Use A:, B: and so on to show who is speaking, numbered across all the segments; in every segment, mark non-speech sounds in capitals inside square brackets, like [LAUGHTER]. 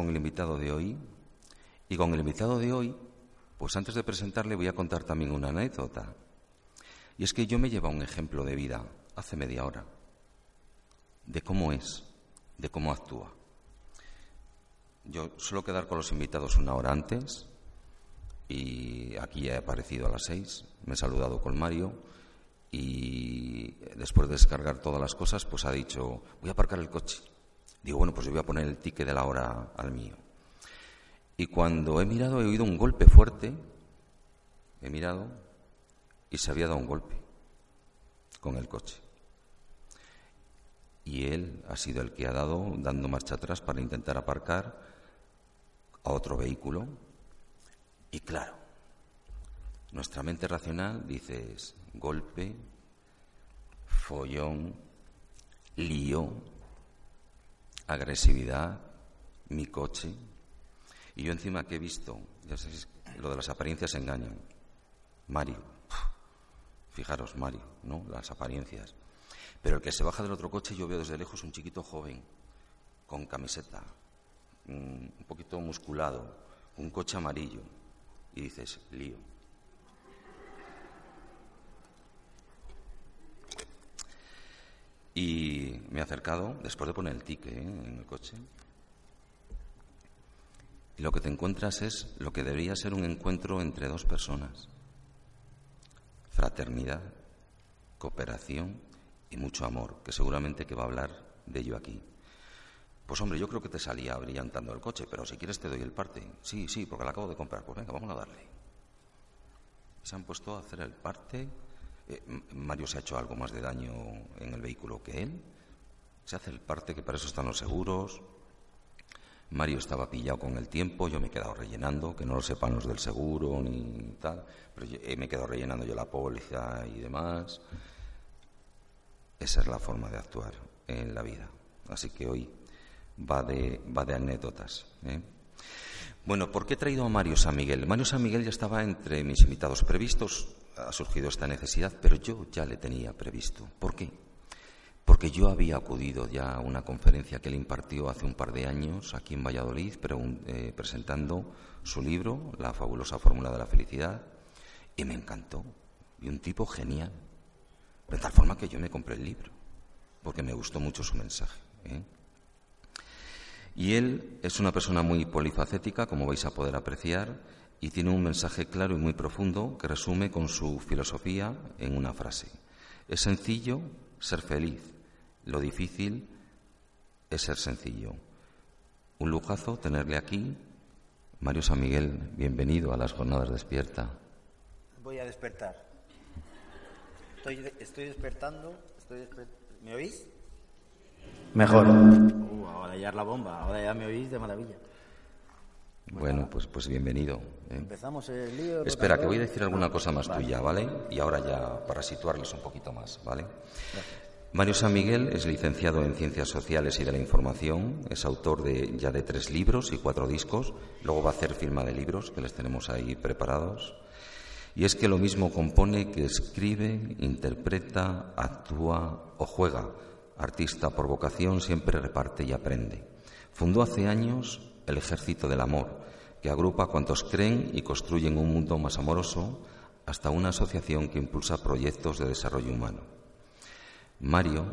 A: con el invitado de hoy. Y con el invitado de hoy, pues antes de presentarle voy a contar también una anécdota. Y es que yo me llevo un ejemplo de vida hace media hora, de cómo es, de cómo actúa. Yo suelo quedar con los invitados una hora antes y aquí he aparecido a las seis, me he saludado con Mario y después de descargar todas las cosas, pues ha dicho, voy a aparcar el coche. Digo, bueno, pues yo voy a poner el ticket de la hora al mío. Y cuando he mirado he oído un golpe fuerte, he mirado y se había dado un golpe con el coche. Y él ha sido el que ha dado, dando marcha atrás para intentar aparcar a otro vehículo. Y claro, nuestra mente racional dice golpe, follón, lío, agresividad, mi coche. Y yo encima que he visto, ya sabéis, lo de las apariencias engañan. Mario, fijaros, Mario, ¿no? Las apariencias. Pero el que se baja del otro coche, yo veo desde lejos un chiquito joven, con camiseta, mm, un poquito musculado, un coche amarillo. Y dices, lío. Y me he acercado, después de poner el ticket ¿eh? en el coche, y lo que te encuentras es lo que debería ser un encuentro entre dos personas. Fraternidad, cooperación y mucho amor, que seguramente que va a hablar de ello aquí. Pues hombre, yo creo que te salía brillantando el coche, pero si quieres te doy el parte. Sí, sí, porque la acabo de comprar. Pues venga, vamos a darle. Se han puesto a hacer el parte eh, Mario se ha hecho algo más de daño en el vehículo que él. Se hace el parte que para eso están los seguros. Mario estaba pillado con el tiempo, yo me he quedado rellenando, que no lo sepan los del seguro ni tal, pero eh, me he quedado rellenando yo la póliza y demás. Esa es la forma de actuar en la vida. Así que hoy va de, va de anécdotas. ¿eh? Bueno, ¿por qué he traído a Mario San Miguel? Mario San Miguel ya estaba entre mis invitados previstos ha surgido esta necesidad, pero yo ya le tenía previsto. ¿Por qué? Porque yo había acudido ya a una conferencia que él impartió hace un par de años aquí en Valladolid, eh, presentando su libro, La fabulosa fórmula de la felicidad, y me encantó. Y un tipo genial. De tal forma que yo me compré el libro, porque me gustó mucho su mensaje. ¿eh? Y él es una persona muy polifacética, como vais a poder apreciar, y tiene un mensaje claro y muy profundo que resume con su filosofía en una frase. Es sencillo ser feliz, lo difícil es ser sencillo. Un lujazo tenerle aquí. Mario San Miguel, bienvenido a las jornadas despierta.
B: Voy a despertar. Estoy, despertando. ¿Me oís? Mejor. Uh, ahora ya es la bomba, ahora ya me oís de maravilla.
A: Bueno, pues, pues bienvenido.
B: ¿eh? Empezamos el lío.
A: Espera, que voy a decir alguna cosa más tuya, ¿vale? Y ahora ya para situarles un poquito más, ¿vale? Mario San Miguel es licenciado en Ciencias Sociales y de la Información, es autor de ya de tres libros y cuatro discos, luego va a hacer firma de libros que les tenemos ahí preparados. Y es que lo mismo compone que escribe, interpreta, actúa o juega. Artista por vocación siempre reparte y aprende. Fundó hace años el ejército del amor, que agrupa a cuantos creen y construyen un mundo más amoroso, hasta una asociación que impulsa proyectos de desarrollo humano. Mario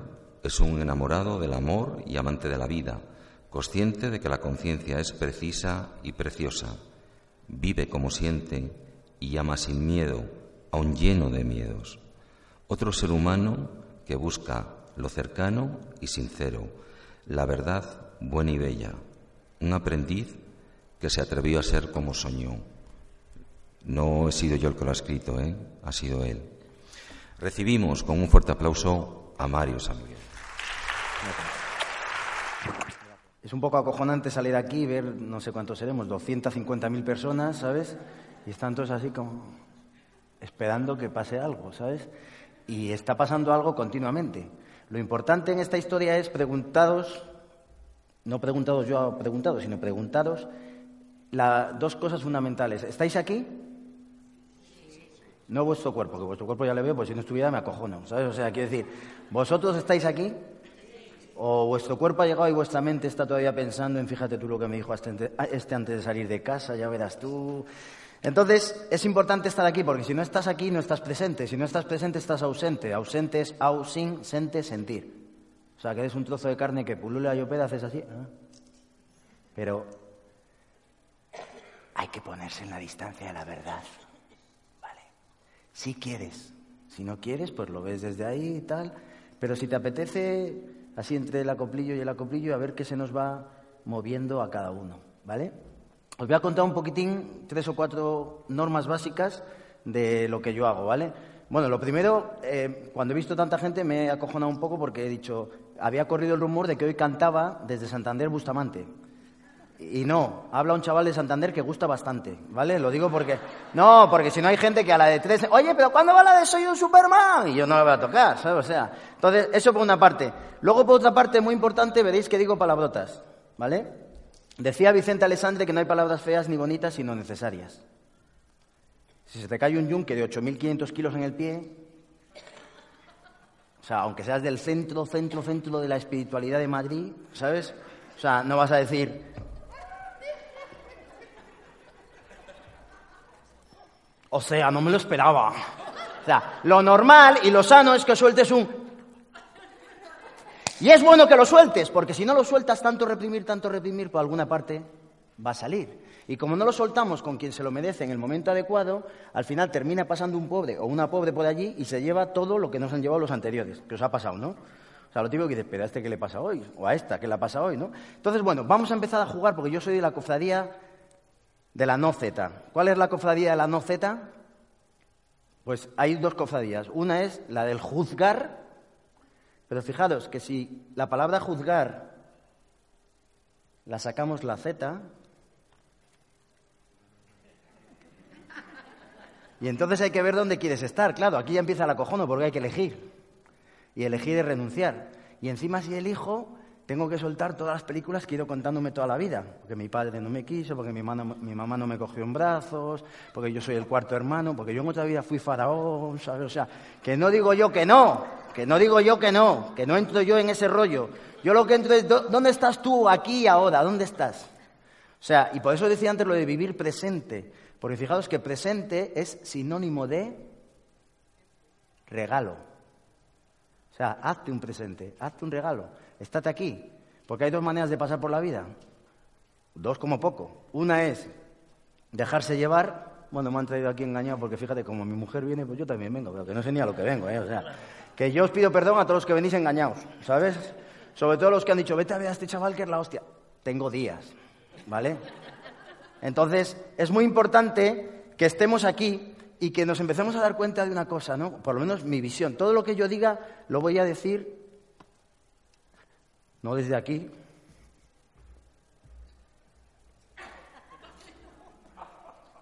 A: es un enamorado del amor y amante de la vida, consciente de que la conciencia es precisa y preciosa. Vive como siente y ama sin miedo, aun lleno de miedos. Otro ser humano que busca lo cercano y sincero, la verdad buena y bella, un aprendiz que se atrevió a ser como soñó. No he sido yo el que lo ha escrito, ¿eh? ha sido él. Recibimos con un fuerte aplauso a Mario San
B: Es un poco acojonante salir aquí y ver, no sé cuántos seremos, 250.000 personas, ¿sabes? Y están todos así como esperando que pase algo, ¿sabes? Y está pasando algo continuamente. Lo importante en esta historia es preguntados no preguntados yo a preguntados, sino preguntaros las dos cosas fundamentales. ¿Estáis aquí? No vuestro cuerpo, que vuestro cuerpo ya le veo, pues si no estuviera me acojono, ¿sabes? O sea, quiero decir, ¿vosotros estáis aquí? O vuestro cuerpo ha llegado y vuestra mente está todavía pensando en, fíjate tú lo que me dijo este, este antes de salir de casa, ya verás tú. Entonces, es importante estar aquí, porque si no estás aquí, no estás presente. Si no estás presente, estás ausente. Ausente es au, sin, sente, sentir. O sea, que eres un trozo de carne que pulula y haces así. Pero hay que ponerse en la distancia de la verdad. ¿Vale? Si quieres. Si no quieres, pues lo ves desde ahí y tal. Pero si te apetece, así entre el acoplillo y el acoplillo, a ver qué se nos va moviendo a cada uno. ¿Vale? Os voy a contar un poquitín, tres o cuatro normas básicas de lo que yo hago, ¿vale? Bueno, lo primero, eh, cuando he visto tanta gente me he acojonado un poco porque he dicho, había corrido el rumor de que hoy cantaba desde Santander Bustamante. Y no, habla un chaval de Santander que gusta bastante, ¿vale? Lo digo porque... No, porque si no hay gente que a la de tres... Oye, pero ¿cuándo va la de Soy un Superman? Y yo no la voy a tocar, ¿sabes? O sea, entonces, eso por una parte. Luego, por otra parte, muy importante, veréis que digo palabrotas, ¿vale? Decía Vicente Alessandre que no hay palabras feas ni bonitas, sino necesarias. Si se te cae un yunque de 8.500 kilos en el pie, o sea, aunque seas del centro, centro, centro de la espiritualidad de Madrid, ¿sabes? O sea, no vas a decir... O sea, no me lo esperaba. O sea, lo normal y lo sano es que sueltes un... Y es bueno que lo sueltes, porque si no lo sueltas tanto reprimir, tanto reprimir, por alguna parte va a salir. Y como no lo soltamos con quien se lo merece en el momento adecuado, al final termina pasando un pobre o una pobre por allí y se lleva todo lo que nos han llevado los anteriores, que os ha pasado, ¿no? O sea, lo típico que dices, pero a este que le pasa hoy, o a esta que le pasa hoy, ¿no? Entonces, bueno, vamos a empezar a jugar porque yo soy de la cofradía de la no Z. ¿Cuál es la cofradía de la no Z? Pues hay dos cofradías. Una es la del juzgar pero fijaros que si la palabra juzgar la sacamos la Z, y entonces hay que ver dónde quieres estar. Claro, aquí ya empieza el acojono porque hay que elegir. Y elegir es renunciar. Y encima si elijo, tengo que soltar todas las películas que he ido contándome toda la vida. Porque mi padre no me quiso, porque mi, mi mamá no me cogió en brazos, porque yo soy el cuarto hermano, porque yo en otra vida fui faraón, ¿sabes? O sea, que no digo yo que no, que no digo yo que no, que no entro yo en ese rollo. Yo lo que entro es, ¿dónde estás tú aquí ahora? ¿Dónde estás? O sea, y por eso decía antes lo de vivir presente. Porque fijaos que presente es sinónimo de regalo. O sea, hazte un presente, hazte un regalo estate aquí. Porque hay dos maneras de pasar por la vida. Dos como poco. Una es dejarse llevar. Bueno, me han traído aquí engañado porque fíjate, como mi mujer viene, pues yo también vengo, pero que no sé ni a lo que vengo, ¿eh? O sea, que yo os pido perdón a todos los que venís engañados, ¿sabes? Sobre todo los que han dicho, vete a ver a este chaval que es la hostia. Tengo días, ¿vale? Entonces, es muy importante que estemos aquí y que nos empecemos a dar cuenta de una cosa, ¿no? Por lo menos mi visión. Todo lo que yo diga lo voy a decir no desde aquí.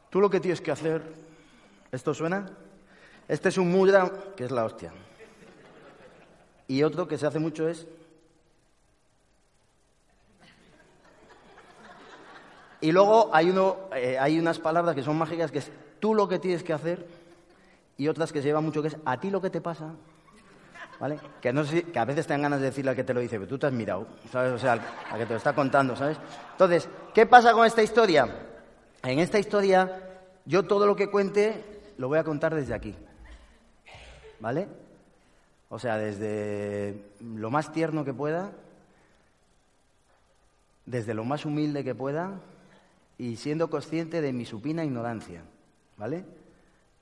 B: Tú lo que tienes que hacer, ¿esto suena? Este es un mudra, que es la hostia. Y otro que se hace mucho es... Y luego hay, uno, eh, hay unas palabras que son mágicas, que es tú lo que tienes que hacer, y otras que se llevan mucho, que es a ti lo que te pasa. ¿Vale? Que, no que a veces te dan ganas de decirle al que te lo dice, pero tú te has mirado, ¿sabes? O sea, al, que te lo está contando, ¿sabes? Entonces, ¿qué pasa con esta historia? En esta historia, yo todo lo que cuente lo voy a contar desde aquí. ¿Vale? O sea, desde lo más tierno que pueda, desde lo más humilde que pueda y siendo consciente de mi supina ignorancia. ¿Vale?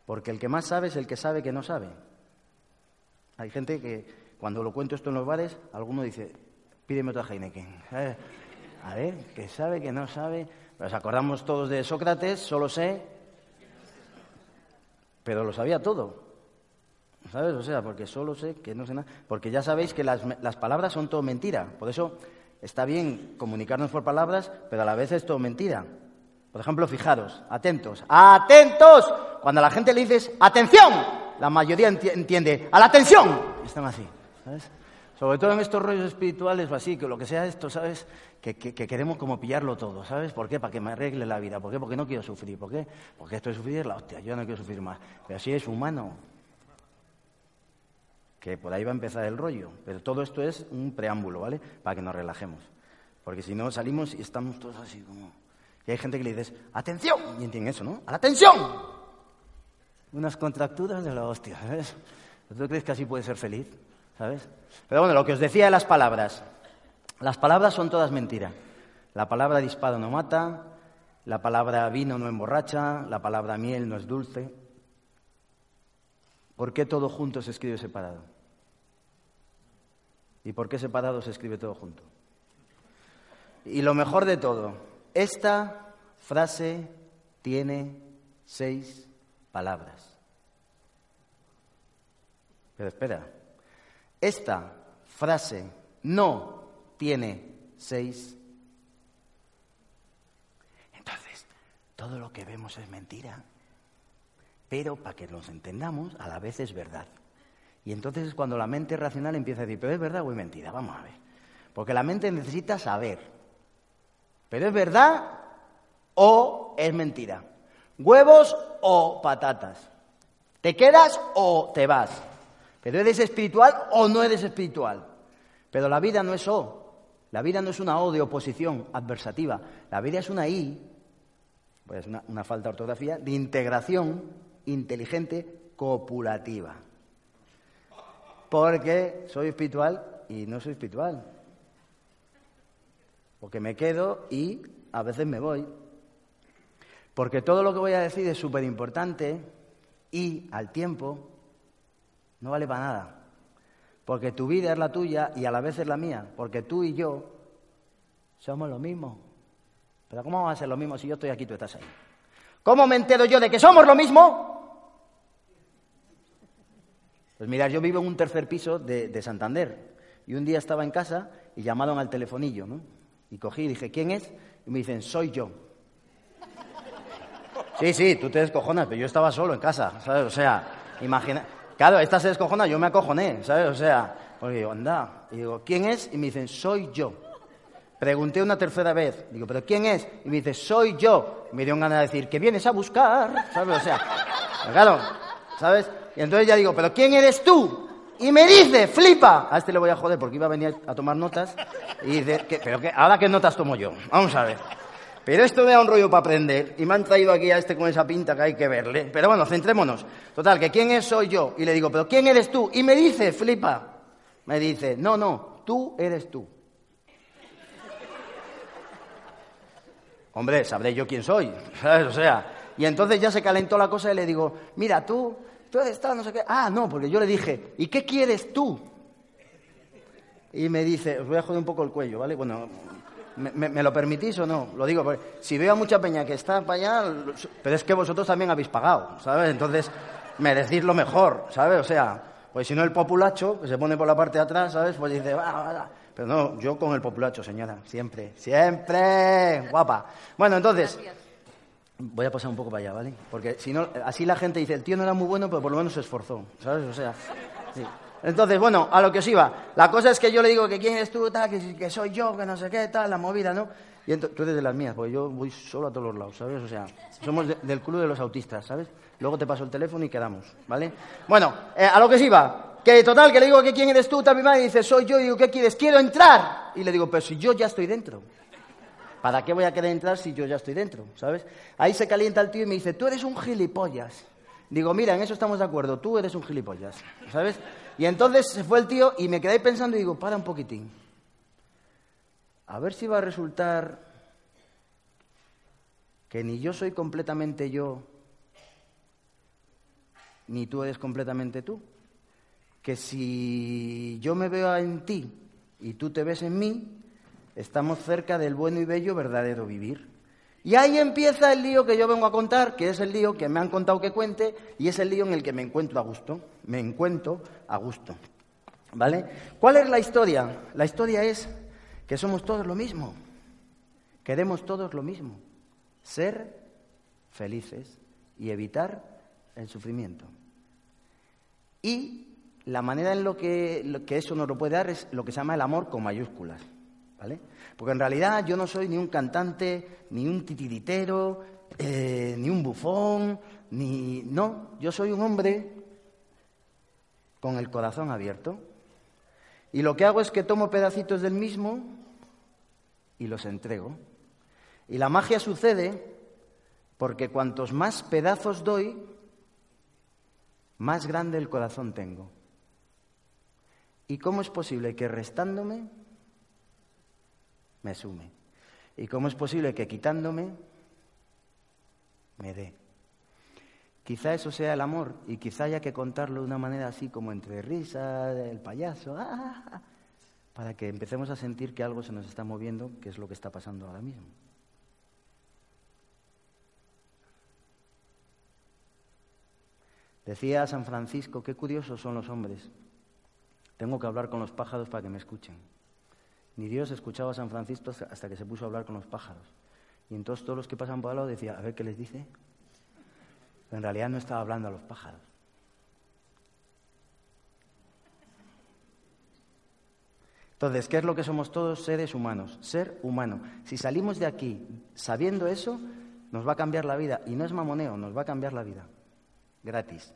B: Porque el que más sabe es el que sabe que no sabe. Hay gente que cuando lo cuento esto en los bares, alguno dice, pídeme otra Heineken. [LAUGHS] A ver, que sabe, que no sabe. Nos acordamos todos de Sócrates, solo sé, pero lo sabía todo. ¿Sabes? O sea, porque solo sé que no sé nada. Porque ya sabéis que las, las palabras son todo mentira. Por eso está bien comunicarnos por palabras, pero a la vez es todo mentira. Por ejemplo, fijaros, atentos, atentos. Cuando a la gente le dices, atención, la mayoría entiende, a la atención. Están así, ¿sabes? Sobre todo en estos rollos espirituales o así, que lo que sea esto, ¿sabes? Que, queremos como pillarlo todo, ¿sabes? ¿Por qué? Para que me arregle la vida. ¿Por qué? Porque no quiero sufrir. ¿Por qué? Porque esto de sufrir es la hostia. Yo no quiero sufrir más. Pero así es humano. que por ahí va a empezar el rollo. Pero todo esto es un preámbulo, ¿vale? Para que nos relajemos. Porque si no salimos y estamos todos así como... Y hay gente que le dices, atención, y entienden eso, ¿no? ¡A la atención! Unas contracturas de la hostia, ¿sabes? ¿Tú crees que así puede ser feliz? ¿Sabes? Pero bueno, lo que os decía de las palabras. Las palabras son todas mentiras. La palabra disparo no mata, la palabra vino no emborracha, la palabra miel no es dulce. ¿Por qué todo junto se escribe separado? ¿Y por qué separado se escribe todo junto? Y lo mejor de todo, esta frase tiene seis palabras. Pero espera, esta frase no tiene seis. Entonces, todo lo que vemos es mentira, pero para que nos entendamos, a la vez es verdad. Y entonces es cuando la mente racional empieza a decir, pero es verdad o es mentira, vamos a ver. Porque la mente necesita saber, pero es verdad o es mentira. Huevos o patatas. ¿Te quedas o te vas? ¿Pero eres espiritual o no eres espiritual? Pero la vida no es O. La vida no es una O de oposición adversativa. La vida es una I, pues una, una falta de ortografía, de integración inteligente copulativa. Porque soy espiritual y no soy espiritual. Porque me quedo y a veces me voy. Porque todo lo que voy a decir es súper importante y al tiempo no vale para nada. Porque tu vida es la tuya y a la vez es la mía. Porque tú y yo somos lo mismo. Pero ¿cómo vamos a ser lo mismo si yo estoy aquí y tú estás ahí? ¿Cómo me entero yo de que somos lo mismo? Pues mira, yo vivo en un tercer piso de, de Santander. Y un día estaba en casa y llamaron al telefonillo, ¿no? Y cogí y dije, ¿quién es? Y me dicen, soy yo. Sí, sí, tú te descojonas, pero yo estaba solo en casa, ¿sabes? O sea, imagina. Claro, esta se descojona, yo me acojoné, ¿sabes? O sea, porque digo, anda. Y digo, ¿quién es? Y me dicen, soy yo. Pregunté una tercera vez, digo, ¿pero quién es? Y me dice, soy yo. Y me dio ganas de decir, ¿qué vienes a buscar? ¿Sabes? O sea, claro, ¿sabes? Y entonces ya digo, ¿pero quién eres tú? Y me dice, flipa. A este le voy a joder porque iba a venir a tomar notas. Y dice, ¿qué, ¿pero qué? ¿Ahora qué notas tomo yo? Vamos a ver. Pero esto me da un rollo para aprender y me han traído aquí a este con esa pinta que hay que verle. Pero bueno, centrémonos. Total, que quién es soy yo. Y le digo, pero ¿quién eres tú? Y me dice, flipa. Me dice, no, no, tú eres tú. Hombre, sabré yo quién soy. [LAUGHS] ¿sabes? O sea, y entonces ya se calentó la cosa y le digo, mira, tú, tú tal, no sé qué. Ah, no, porque yo le dije, ¿y qué quieres tú? Y me dice, os voy a joder un poco el cuello, ¿vale? Bueno, ¿Me, me, me lo permitís o no? Lo digo, porque si veo a mucha peña que está para allá, pero es que vosotros también habéis pagado, ¿sabes? Entonces, merecís lo mejor, ¿sabes? O sea, pues si no el populacho, que se pone por la parte de atrás, ¿sabes? Pues dice, va, va, va. Pero no, yo con el populacho, señora, siempre, siempre, guapa. Bueno, entonces, voy a pasar un poco para allá, ¿vale? Porque si no, así la gente dice, el tío no era muy bueno, pero por lo menos se esforzó, ¿sabes? O sea. Entonces, bueno, a lo que os iba. La cosa es que yo le digo que quién eres tú, tal, que, soy yo, que no sé qué, tal, la movida, ¿no? Y entonces, tú eres de las mías, porque yo voy solo a todos los lados, ¿sabes? O sea, somos de, del club de los autistas, ¿sabes? Luego te paso el teléfono y quedamos, ¿vale? Bueno, eh, a lo que os iba. Que total, que le digo que quién eres tú, tal, mi madre, dice, soy yo, y digo, ¿qué quieres? Quiero entrar. Y le digo, pero si yo ya estoy dentro. ¿Para qué voy a querer entrar si yo ya estoy dentro? ¿Sabes? Ahí se calienta el tío y me dice, tú eres un gilipollas. Digo, mira, en eso estamos de acuerdo, tú eres un gilipollas, ¿sabes? Y entonces se fue el tío y me quedé pensando y digo, para un poquitín. A ver si va a resultar que ni yo soy completamente yo, ni tú eres completamente tú. Que si yo me veo en ti y tú te ves en mí, estamos cerca del bueno y bello verdadero vivir. Y ahí empieza el lío que yo vengo a contar, que es el lío que me han contado que cuente, y es el lío en el que me encuentro a gusto. Me encuentro a gusto. ¿Vale? ¿Cuál es la historia? La historia es que somos todos lo mismo. Queremos todos lo mismo. Ser felices y evitar el sufrimiento. Y la manera en lo que, que eso nos lo puede dar es lo que se llama el amor con mayúsculas. Porque en realidad yo no soy ni un cantante, ni un titiritero, eh, ni un bufón, ni... No, yo soy un hombre con el corazón abierto. Y lo que hago es que tomo pedacitos del mismo y los entrego. Y la magia sucede porque cuantos más pedazos doy, más grande el corazón tengo. ¿Y cómo es posible que restándome me sume? ¿Y cómo es posible que quitándome me dé? Quizá eso sea el amor y quizá haya que contarlo de una manera así como entre risa, el payaso, ah, para que empecemos a sentir que algo se nos está moviendo, que es lo que está pasando ahora mismo. Decía San Francisco, qué curiosos son los hombres. Tengo que hablar con los pájaros para que me escuchen. Ni Dios escuchaba a San Francisco hasta que se puso a hablar con los pájaros. Y entonces todos los que pasan por al lado decían, a ver qué les dice en realidad no estaba hablando a los pájaros. Entonces, ¿qué es lo que somos todos seres humanos? Ser humano. Si salimos de aquí sabiendo eso, nos va a cambiar la vida. Y no es mamoneo, nos va a cambiar la vida. Gratis.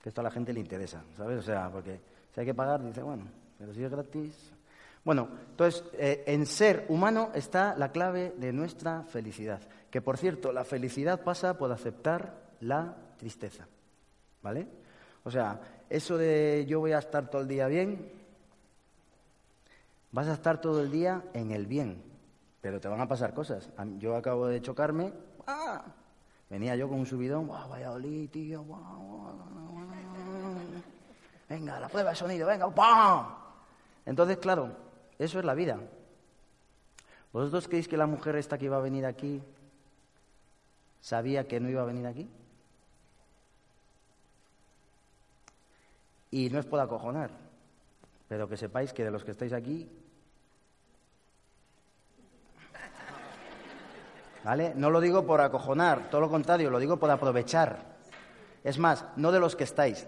B: Que esto a la gente le interesa, ¿sabes? O sea, porque si hay que pagar, dice, bueno, pero si es gratis. Bueno, entonces, eh, en ser humano está la clave de nuestra felicidad. Que por cierto, la felicidad pasa por aceptar la tristeza. ¿Vale? O sea, eso de yo voy a estar todo el día bien, vas a estar todo el día en el bien, pero te van a pasar cosas. Yo acabo de chocarme, ¡ah! venía yo con un subidón, ¡Wow, vaya olí, tío! Venga, la prueba de sonido, venga, ¡pam! Entonces, claro, eso es la vida. ¿Vosotros creéis que la mujer esta que iba a venir aquí sabía que no iba a venir aquí? Y no os puedo acojonar, pero que sepáis que de los que estáis aquí, ¿vale? No lo digo por acojonar, todo lo contrario, lo digo por aprovechar. Es más, no de los que estáis,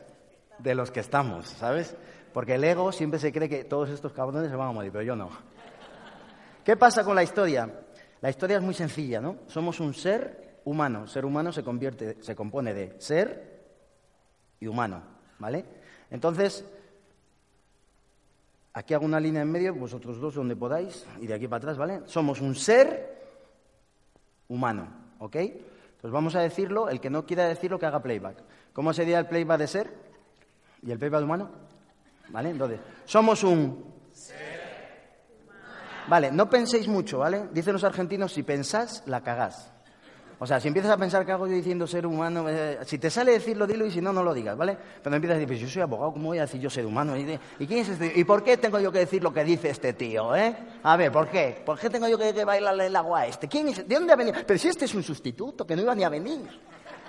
B: de los que estamos, ¿sabes? Porque el ego siempre se cree que todos estos cabrones se van a morir, pero yo no. ¿Qué pasa con la historia? La historia es muy sencilla, ¿no? Somos un ser humano. Ser humano se convierte, se compone de ser y humano, ¿vale? Entonces, aquí hago una línea en medio, vosotros dos donde podáis, y de aquí para atrás, ¿vale? Somos un ser humano, ¿ok? Entonces vamos a decirlo, el que no quiera decirlo que haga playback. ¿Cómo sería el playback de ser? ¿Y el playback humano? ¿Vale? Entonces, somos un... Vale, no penséis mucho, ¿vale? Dicen los argentinos, si pensás, la cagás. O sea, si empiezas a pensar que hago yo diciendo ser humano, eh, si te sale decirlo, dilo y si no, no lo digas, ¿vale? Pero empiezas a decir, pues yo soy abogado, ¿cómo voy a decir yo ser humano? ¿Y, quién es este? ¿Y por qué tengo yo que decir lo que dice este tío, eh? A ver, ¿por qué? ¿Por qué tengo yo que, bailarle el agua a este? ¿Quién es? ¿De dónde ha venido? Pero si este es un sustituto, que no iba ni a venir.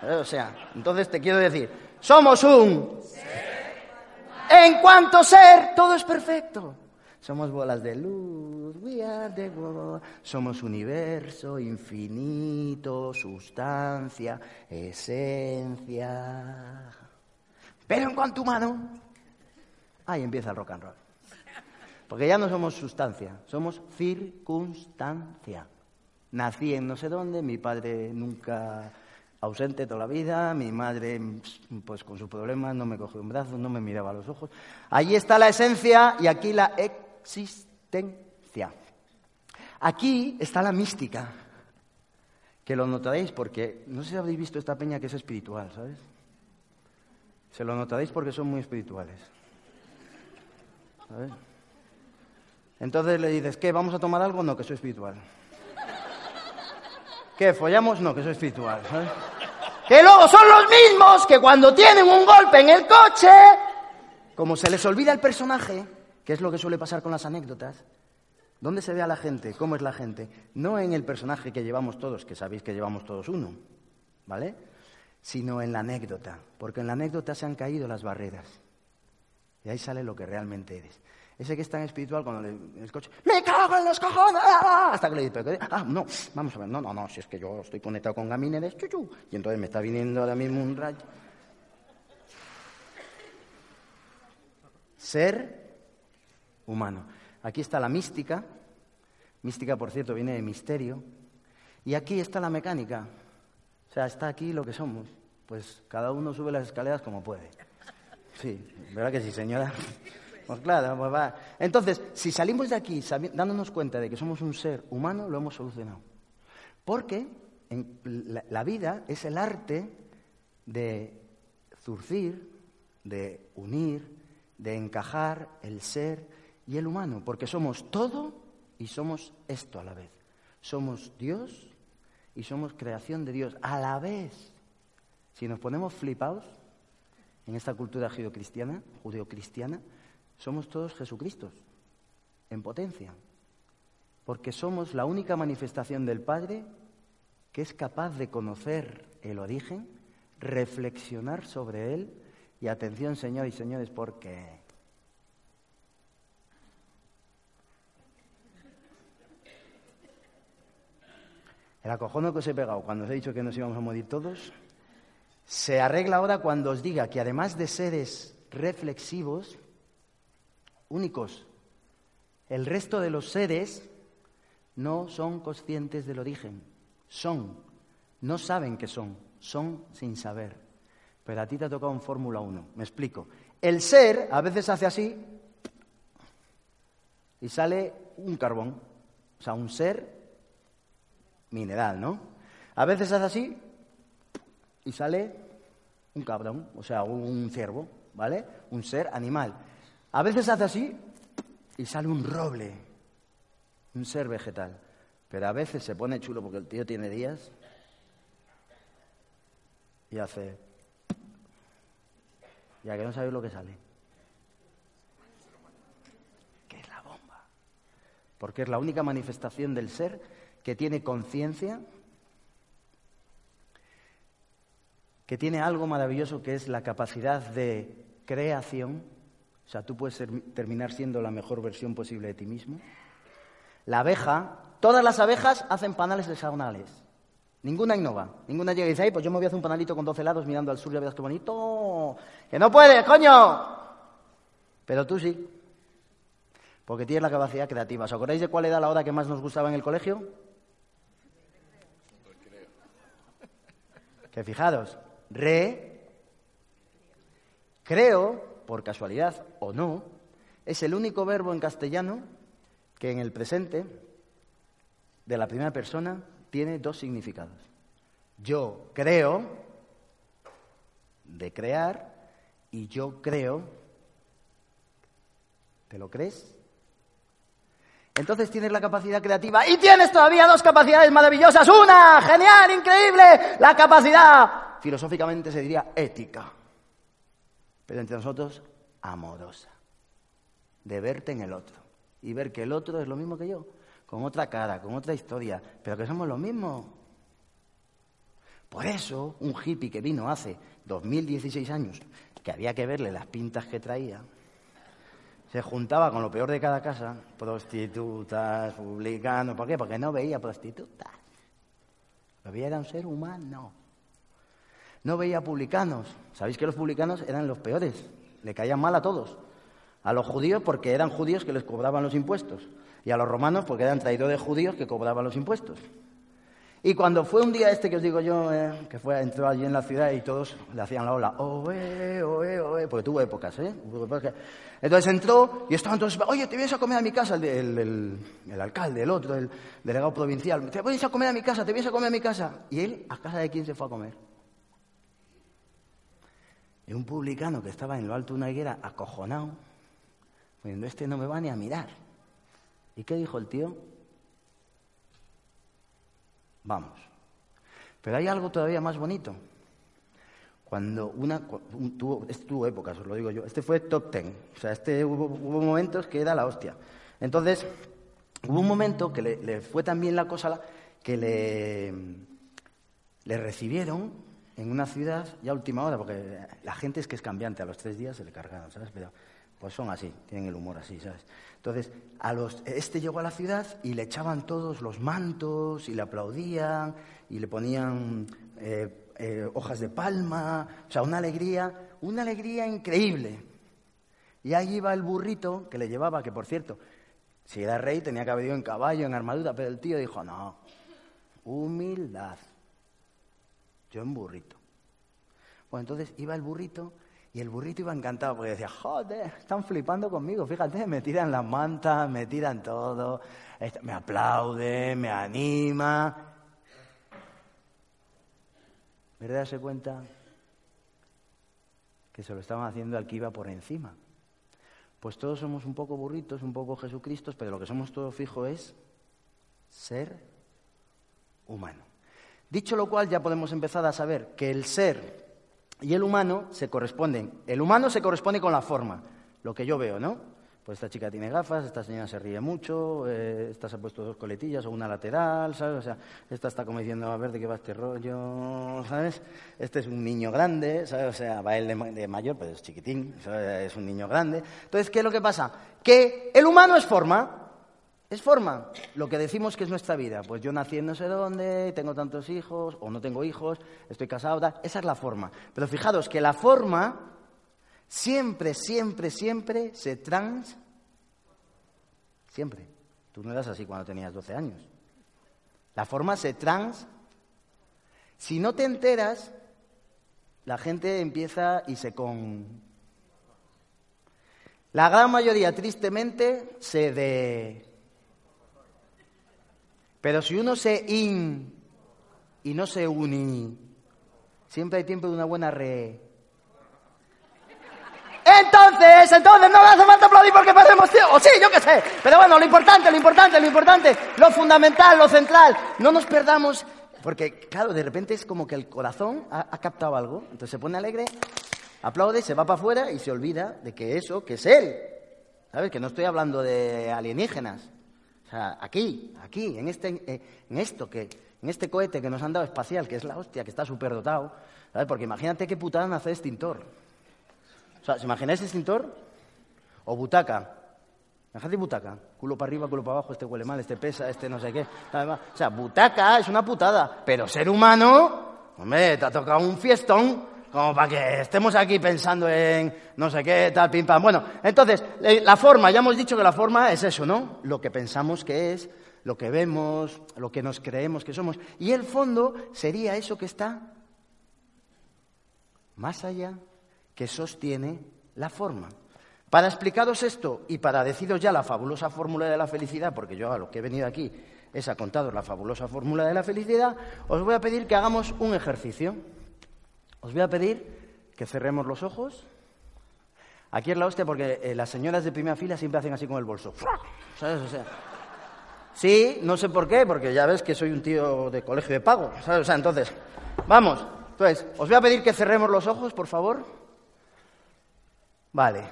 B: Eh, o sea, entonces te quiero decir, somos un... En cuanto ser, todo es perfecto. Somos bolas de luz, we are the world. Somos universo, infinito, sustancia, esencia. Pero en cuanto humano, ahí empieza el rock and roll. Porque ya no somos sustancia, somos circunstancia. Nací en no sé dónde, mi padre nunca ausente toda la vida, mi madre, pues con sus problemas, no me cogió un brazo, no me miraba los ojos. Allí está la esencia y aquí la existencia. Aquí está la mística, que lo notaréis porque, no sé si habéis visto esta peña que es espiritual, ¿sabes? Se lo notaréis porque son muy espirituales. ¿Sabes? Entonces le dices, ¿qué? ¿Vamos a tomar algo? No, que soy espiritual. ¿Qué? ¿Follamos? No, que soy espiritual. ¿sabes? Que luego son los mismos que cuando tienen un golpe en el coche, como se les olvida el personaje, ¿Qué es lo que suele pasar con las anécdotas? ¿Dónde se ve a la gente? ¿Cómo es la gente? No en el personaje que llevamos todos, que sabéis que llevamos todos uno, ¿vale? Sino en la anécdota, porque en la anécdota se han caído las barreras. Y ahí sale lo que realmente eres. Ese que es tan espiritual cuando le, el coche, ¡me cago en los cojones! Hasta que le dice, ah, no, vamos a ver, no, no, no, si es que yo estoy conectado con gamines, chuchu, y entonces me está viniendo ahora mismo un rayo. Ser humano. Aquí está la mística, mística por cierto viene de misterio, y aquí está la mecánica, o sea, está aquí lo que somos, pues cada uno sube las escaleras como puede. Sí, ¿verdad que sí, señora? Pues claro, pues va. Entonces, si salimos de aquí dándonos cuenta de que somos un ser humano, lo hemos solucionado. Porque la, vida es el arte de zurcir, de unir, de encajar el ser y el humano, porque somos todo y somos esto a la vez. Somos Dios y somos creación de Dios a la vez. Si nos ponemos flipados en esta cultura judeocristiana, judeocristiana, somos todos Jesucristos, en potencia, porque somos la única manifestación del Padre que es capaz de conocer el origen, reflexionar sobre él y atención, señores y señores, porque el acojono que os he pegado cuando os he dicho que nos íbamos a morir todos, se arregla ahora cuando os diga que además de seres reflexivos, únicos, el resto de los seres no son conscientes del origen. Son. No saben que son. Son sin saber. Pero a ti te ha tocado en Fórmula 1. Me explico. El ser a veces hace así y sale un carbón. O sea, un ser mineral, ¿no? A veces hace así y sale un cabrón, o sea, un ciervo, ¿vale? Un ser animal. A veces hace así y sale un roble, un ser vegetal. Pero a veces se pone chulo porque el tío tiene días y hace... Ya que no sabéis lo que sale. Que es la bomba. Porque es la única manifestación del ser que tiene conciencia, que tiene algo maravilloso que es la capacidad de creación. O sea, tú puedes terminar siendo la mejor versión posible de ti mismo. La abeja Todas las abejas hacen panales hexagonales. Ninguna innova. Ninguna llega y dice, Ay, pues yo me voy a hacer un panalito con 12 lados mirando al sur y verás qué bonito. ¡Que no puede, coño! Pero tú sí. Porque tienes la capacidad creativa. ¿Os acordáis de cuál era la hora que más nos gustaba en el colegio? Que fijaros, re, creo, por casualidad o no, es el único verbo en castellano que en el presente de la primera persona tiene dos significados. Yo creo de crear y yo creo. ¿Te lo crees? Entonces tienes la capacidad creativa y tienes todavía dos capacidades maravillosas. Una, genial, increíble, la capacidad, filosóficamente se diría ética, pero entre nosotros amorosa, de verte en el otro y ver que el otro es lo mismo que yo con otra cara, con otra historia, pero que somos los mismos. Por eso, un hippie que vino hace 2016 años, que había que verle las pintas que traía, se juntaba con lo peor de cada casa, prostitutas, publicanos, ¿por qué? Porque no veía prostitutas. Lo veía era un ser humano. No veía publicanos. ¿Sabéis que los publicanos eran los peores? Le caían mal a todos. A los judíos porque eran judíos que les cobraban los impuestos y a los romanos porque eran traidores judíos que cobraban los impuestos. Y cuando fue un día este que os digo yo, eh, que fue, entró allí en la ciudad y todos le hacían la ola, oe, oe, oe, porque tuvo épocas, ¿eh? Entonces entró y estaban todos, oye, te vienes a comer a mi casa, el, el, alcalde, el otro, el delegado provincial, te vienes a comer a mi casa, te vienes a comer a mi casa. Y él, ¿a casa de quién se fue a comer? Y un publicano que estaba en lo alto de una higuera, acojonado, diciendo, este no me va ni a mirar. ¿Y qué dijo el tío? Vamos. Pero hay algo todavía más bonito. Cuando una. tuvo, este tuvo épocas, os lo digo yo. Este fue top ten. O sea, este hubo, momentos que era la hostia. Entonces, hubo un momento que le, fue también la cosa que le recibieron en una ciudad ya última hora, porque la gente es que es cambiante, a los tres días se le cargaron, ¿sabes? Pero pues son así, tienen el humor así, ¿sabes? Entonces, a los, este llegó a la ciudad y le echaban todos los mantos y le aplaudían y le ponían eh, eh, hojas de palma, o sea, una alegría, una alegría increíble. Y ahí iba el burrito que le llevaba, que por cierto, si era rey tenía que haber ido en caballo, en armadura, pero el tío dijo, no, humildad, yo en burrito. Bueno, entonces iba el burrito Y el burrito iba encantado porque decía, joder, están flipando conmigo, fíjate, me tiran las mantas, me tiran todo, me aplaude, me anima. ¿Verdad? Se cuenta que se lo estaban haciendo al que iba por encima. Pues todos somos un poco burritos, un poco Jesucristos, pero lo que somos todo fijo es ser humano. Dicho lo cual, ya podemos empezar a saber que el ser y el humano se corresponden. El humano se corresponde con la forma, lo que yo veo, ¿no? Pues esta chica tiene gafas, esta señora se ríe mucho, eh, esta se ha puesto dos coletillas o una lateral, ¿sabes? O sea, esta está como diciendo, a ver de qué va este rollo, ¿sabes? Este es un niño grande, ¿sabes? O sea, va él de, mayor, pero es chiquitín, es un niño grande. Entonces, ¿qué es lo que pasa? Que el humano es forma, es forma. Lo que decimos que es nuestra vida. Pues yo nací en no sé dónde, tengo tantos hijos, o no tengo hijos, estoy casado, esa es la forma. Pero fijaros que la forma siempre, siempre, siempre se trans... Siempre. Tú no eras así cuando tenías 12 años. La forma se trans... Si no te enteras, la gente empieza y se con... La gran mayoría, tristemente, se de... Pero si uno se in y no se uni, siempre hay tiempo de una buena re... Entonces, entonces no me hace falta aplaudir porque perdemos tiempo. Sí, yo qué sé. Pero bueno, lo importante, lo importante, lo importante, lo fundamental, lo central. No nos perdamos, porque claro, de repente es como que el corazón ha, captado algo. Entonces se pone alegre, aplaude, se va para afuera y se olvida de que eso, que es él. ¿Sabes? Que no estoy hablando de alienígenas. Aquí, aquí, en, este, eh, en esto, que, en este cohete que nos han dado espacial, que es la hostia, que está súper dotado. ¿Sabes? Porque imagínate qué putada hace extintor. O sea, ¿se imagináis extintor? O butaca. Imagínate butaca. Culo para arriba, culo para abajo, este huele mal, este pesa, este no sé qué. O sea, butaca es una putada. Pero ser humano, hombre, te ha tocado un fiestón como para que estemos aquí pensando en no sé qué, tal, pim, pam. Bueno, entonces, la forma, ya hemos dicho que la forma es eso, ¿no? Lo que pensamos que es, lo que vemos, lo que nos creemos que somos. Y el fondo sería eso que está más allá que sostiene la forma. Para explicaros esto y para deciros ya la fabulosa fórmula de la felicidad, porque yo a lo que he venido aquí es a contaros la fabulosa fórmula de la felicidad, os voy a pedir que hagamos un ejercicio. Os voy a pedir que cerremos los ojos. Aquí es la hostia porque eh, las señoras de primera fila siempre hacen así con el bolso. ¿Sabes? O sea, sí, no sé por qué, porque ya ves que soy un tío de colegio de pago. ¿sabes? O sea, entonces, vamos. Entonces, os voy a pedir que cerremos los ojos, por favor. Vale,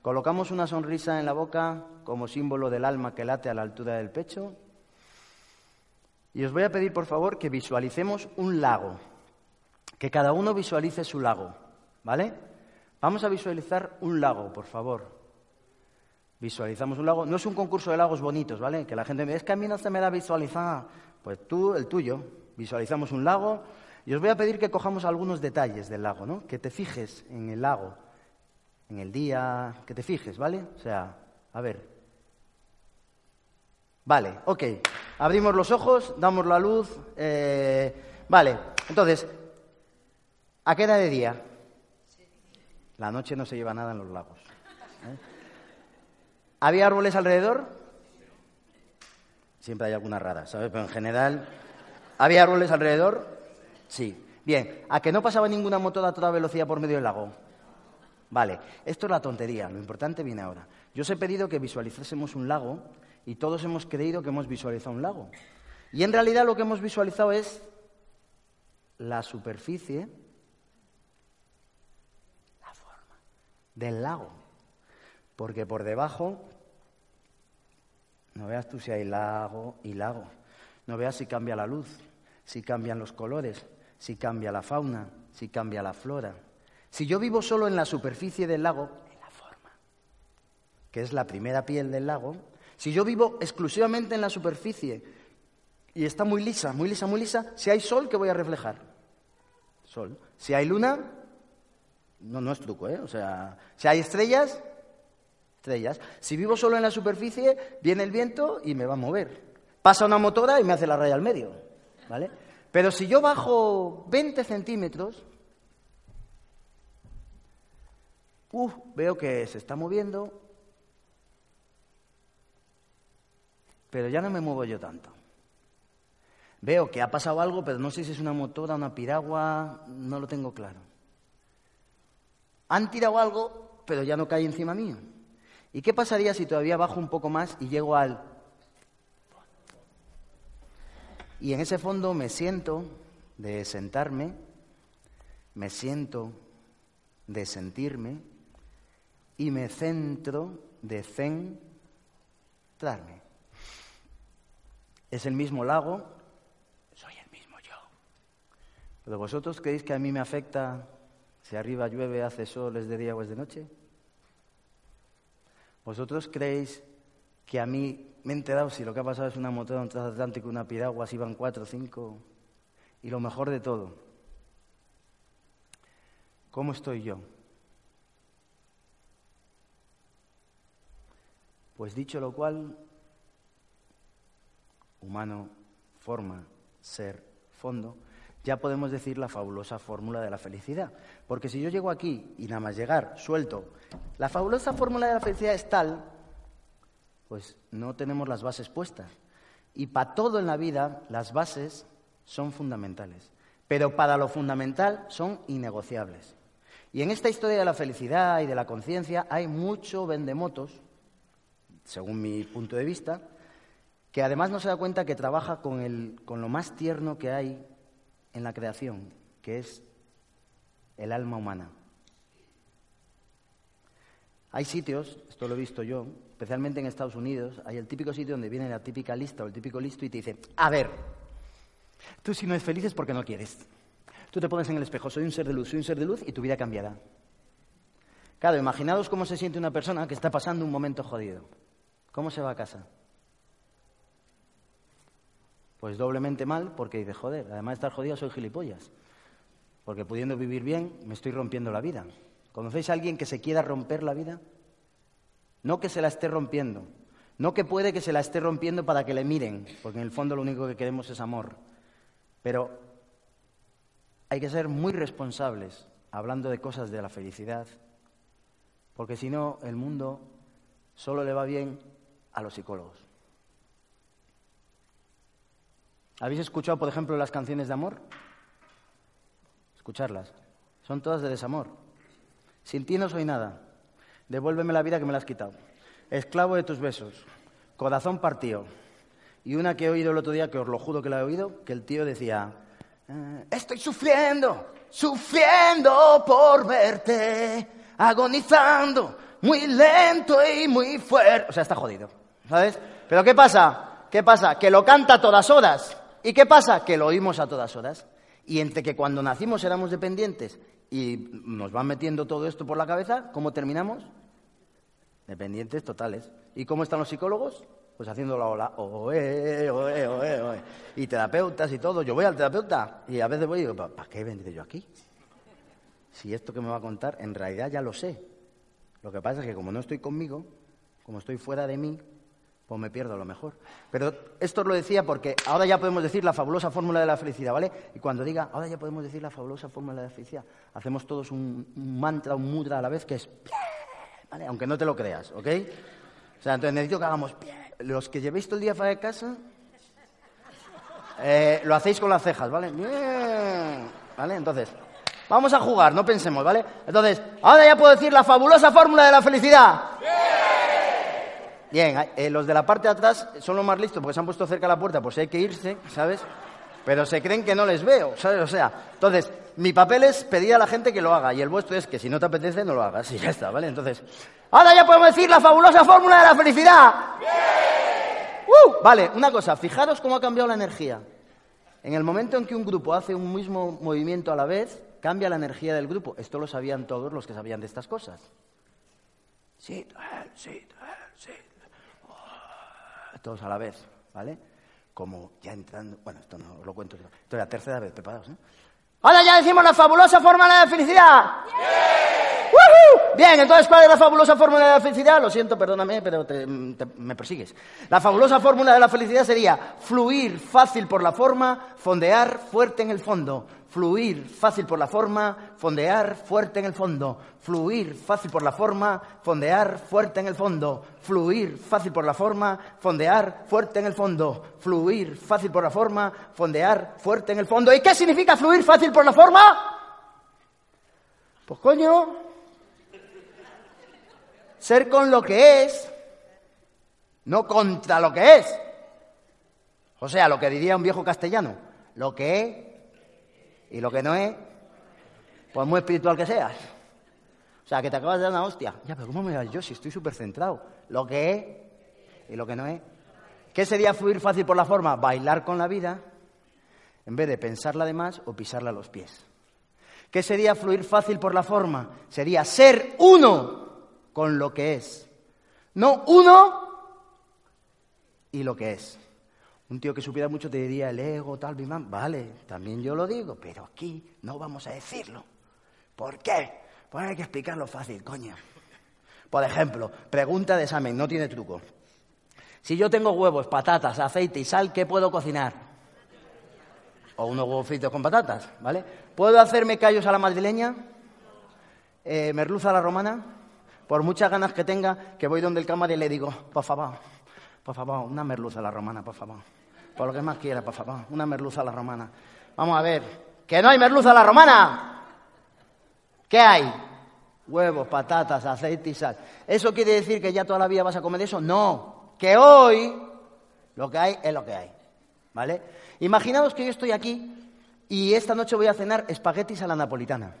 B: colocamos una sonrisa en la boca como símbolo del alma que late a la altura del pecho. Y os voy a pedir, por favor, que visualicemos un lago, que cada uno visualice su lago, ¿vale? Vamos a visualizar un lago, por favor. Visualizamos un lago. No es un concurso de lagos bonitos, ¿vale? Que la gente me dice, es que a mí no se me da visualizar. Pues tú, el tuyo. Visualizamos un lago. Y os voy a pedir que cojamos algunos detalles del lago, ¿no? Que te fijes en el lago en el día, que te fijes, ¿vale? O sea, a ver. Vale, ok. Abrimos los ojos, damos la luz. Eh, vale, entonces, ¿a qué edad de día? La noche no se lleva nada en los lagos. ¿eh? ¿Había árboles alrededor? Siempre hay alguna rara, ¿sabes? Pero en general, ¿había árboles alrededor? Sí. Bien, ¿a que no pasaba ninguna moto a toda velocidad por medio del lago? Vale, esto es la tontería, lo importante viene ahora. Yo os he pedido que visualizásemos un lago y todos hemos creído que hemos visualizado un lago. Y en realidad lo que hemos visualizado es la superficie, la forma del lago. Porque por debajo, no veas tú si hay lago y lago, no veas si cambia la luz, si cambian los colores, si cambia la fauna, si cambia la flora. Si yo vivo solo en la superficie del lago, en la forma, que es la primera piel del lago, si yo vivo exclusivamente en la superficie y está muy lisa, muy lisa, muy lisa, si hay sol, ¿qué voy a reflejar? Sol. Si hay luna, no, no es truco, ¿eh? O sea, si hay estrellas, estrellas. Si vivo solo en la superficie, viene el viento y me va a mover. Pasa una motora y me hace la raya al medio, ¿vale? Pero si yo bajo 20 centímetros, uh, veo que se está moviendo, pero ya no me muevo yo tanto. Veo que ha pasado algo, pero no sé si es una motora, una piragua, no lo tengo claro. Han tirado algo, pero ya no cae encima mío. ¿Y qué pasaría si todavía bajo un poco más y llego al... Y en ese fondo me siento de sentarme, me siento de sentirme y me centro de centrarme. Es el mismo lago, soy el mismo yo. ¿Pero vosotros creéis que a mí me afecta si arriba llueve, hace sol, es de día o es de noche? ¿Vosotros creéis que a mí me he enterado si lo que ha pasado es una motora, un transatlántico, una piragua, si van cuatro, cinco? Y lo mejor de todo, ¿cómo estoy yo? Pues dicho lo cual, humano, forma, ser, fondo, ya podemos decir la fabulosa fórmula de la felicidad. Porque si yo llego aquí y nada más llegar, suelto, la fabulosa fórmula de la felicidad es tal, pues no tenemos las bases puestas. Y para todo en la vida, las bases son fundamentales. Pero para lo fundamental son innegociables. Y en esta historia de la felicidad y de la conciencia hay mucho vendemotos, según mi punto de vista, que además no se da cuenta que trabaja con, el, con lo más tierno que hay en la creación, que es el alma humana. Hay sitios, esto lo he visto yo, especialmente en Estados Unidos, hay el típico sitio donde viene la típica lista o el típico listo y te dice, a ver, tú si no es feliz es porque no quieres. Tú te pones en el espejo, soy un ser de luz, soy un ser de luz y tu vida cambiará. Claro, imaginaos cómo se siente una persona que está pasando un momento jodido. ¿Cómo se va a casa? Pues doblemente mal porque dice, joder, además de estar jodido soy gilipollas. Porque pudiendo vivir bien me estoy rompiendo la vida. ¿Conocéis a alguien que se quiera romper la vida? No que se la esté rompiendo. No que puede que se la esté rompiendo para que le miren, porque en el fondo lo único que queremos es amor. Pero hay que ser muy responsables hablando de cosas de la felicidad, porque si no, el mundo solo le va bien a los psicólogos. ¿Habéis escuchado, por ejemplo, las canciones de amor? Escucharlas. Son todas de desamor. Sin ti no soy nada. Devuélveme la vida que me la has quitado. Esclavo de tus besos. Corazón partido. Y una que he oído el otro día, que os lo juro que la he oído, que el tío decía, eh, estoy sufriendo, sufriendo por verte, agonizando, muy lento y muy fuerte. O sea, está jodido, ¿sabes? Pero ¿qué pasa? ¿Qué pasa? Que lo canta a todas horas. ¿Y qué pasa? Que lo oímos a todas horas. Y entre que cuando nacimos éramos dependientes y nos van metiendo todo esto por la cabeza, ¿cómo terminamos? Dependientes totales. ¿Y cómo están los psicólogos? Pues haciendo la ola, oe, oe, oe, oe. Y terapeutas y todo. Yo voy al terapeuta y a veces voy y digo, ¿para qué he yo aquí? Si esto que me va a contar, en realidad ya lo sé. Lo que pasa es que como no estoy conmigo, como estoy fuera de mí, pues me pierdo lo mejor. Pero esto lo decía porque ahora ya podemos decir la fabulosa fórmula de la felicidad, ¿vale? Y cuando diga, ahora ya podemos decir la fabulosa fórmula de la felicidad, hacemos todos un, mantra, un mudra a la vez que es, ¿vale? Aunque no te lo creas, ¿ok? O sea, entonces necesito que hagamos, los que llevéis todo el día fuera de casa, eh, lo hacéis con las cejas, ¿vale? ¿vale? Entonces, vamos a jugar, no pensemos, ¿vale? Entonces, ahora ya puedo decir la fabulosa fórmula de la felicidad. Bien, eh, los de la parte de atrás son los más listos porque se han puesto cerca de la puerta si hay que irse, ¿sabes? Pero se creen que no les veo, ¿sabes? O sea, entonces, mi papel es pedir a la gente que lo haga y el vuestro es que si no te apetece, no lo hagas y ya está, ¿vale? Entonces, ahora ya podemos decir la fabulosa fórmula de la felicidad. ¡Uh! Vale, una cosa, fijaros cómo ha cambiado la energía. En el momento en que un grupo hace un mismo movimiento a la vez, cambia la energía del grupo. Esto lo sabían todos los que sabían de estas cosas. Sí, sí, sí todos a la vez, ¿vale? Como ya entrando, bueno, esto no os lo cuento. Esto es la tercera vez, preparados, ¿eh? Ahora ya decimos la fabulosa fórmula de felicidad. Bien, entonces, ¿cuál es la fabulosa fórmula de la felicidad? Lo siento, perdóname, pero me persigues. La fabulosa fórmula de la felicidad sería fluir fácil por la forma, fondear fuerte en el fondo. Fluir fácil por la forma, fondear fuerte en el fondo, fluir fácil por la forma, fondear fuerte en el fondo, fluir fácil por la forma, fondear fuerte en el fondo, fluir fácil por la forma, fondear fuerte en el fondo. ¿Y qué significa fluir fácil por la forma? Pues coño, ser con lo que es, no contra lo que es. O sea, lo que diría un viejo castellano, lo que es y lo que no es, pues muy espiritual que seas. O sea, que te acabas de dar una hostia. Ya, pero ¿cómo me das yo si estoy súper centrado? Lo que es y lo que no es. ¿Qué sería fluir fácil por la forma? Bailar con la vida en vez de pensarla de más o pisarla a los pies. ¿Qué sería fluir fácil por la forma? Sería ser uno con lo que es. No uno y lo que es. Un tío que supiera mucho te diría el ego, tal, bimán. Vale, también yo lo digo, pero aquí no vamos a decirlo. ¿Por qué? Pues hay que explicarlo fácil, coño. Por ejemplo, pregunta de examen, no tiene truco. Si yo tengo huevos, patatas, aceite y sal, ¿qué puedo cocinar? O unos huevos fritos con patatas, ¿vale? ¿Puedo hacerme callos a la madrileña? Eh, ¿Merluza a la romana? Por muchas ganas que tenga, que voy donde el cámara y le digo, por favor, por favor, una merluza a la romana, por favor por lo que más quiera, por favor. Una merluza a la romana. Vamos a ver. ¡Que no hay merluza a la romana! ¿Qué hay? Huevos, patatas, aceite y sal. ¿Eso quiere decir que ya toda la vida vas a comer eso? No. Que hoy lo que hay es lo que hay. ¿Vale? Imaginaos que yo estoy aquí y esta noche voy a cenar espaguetis a la napolitana.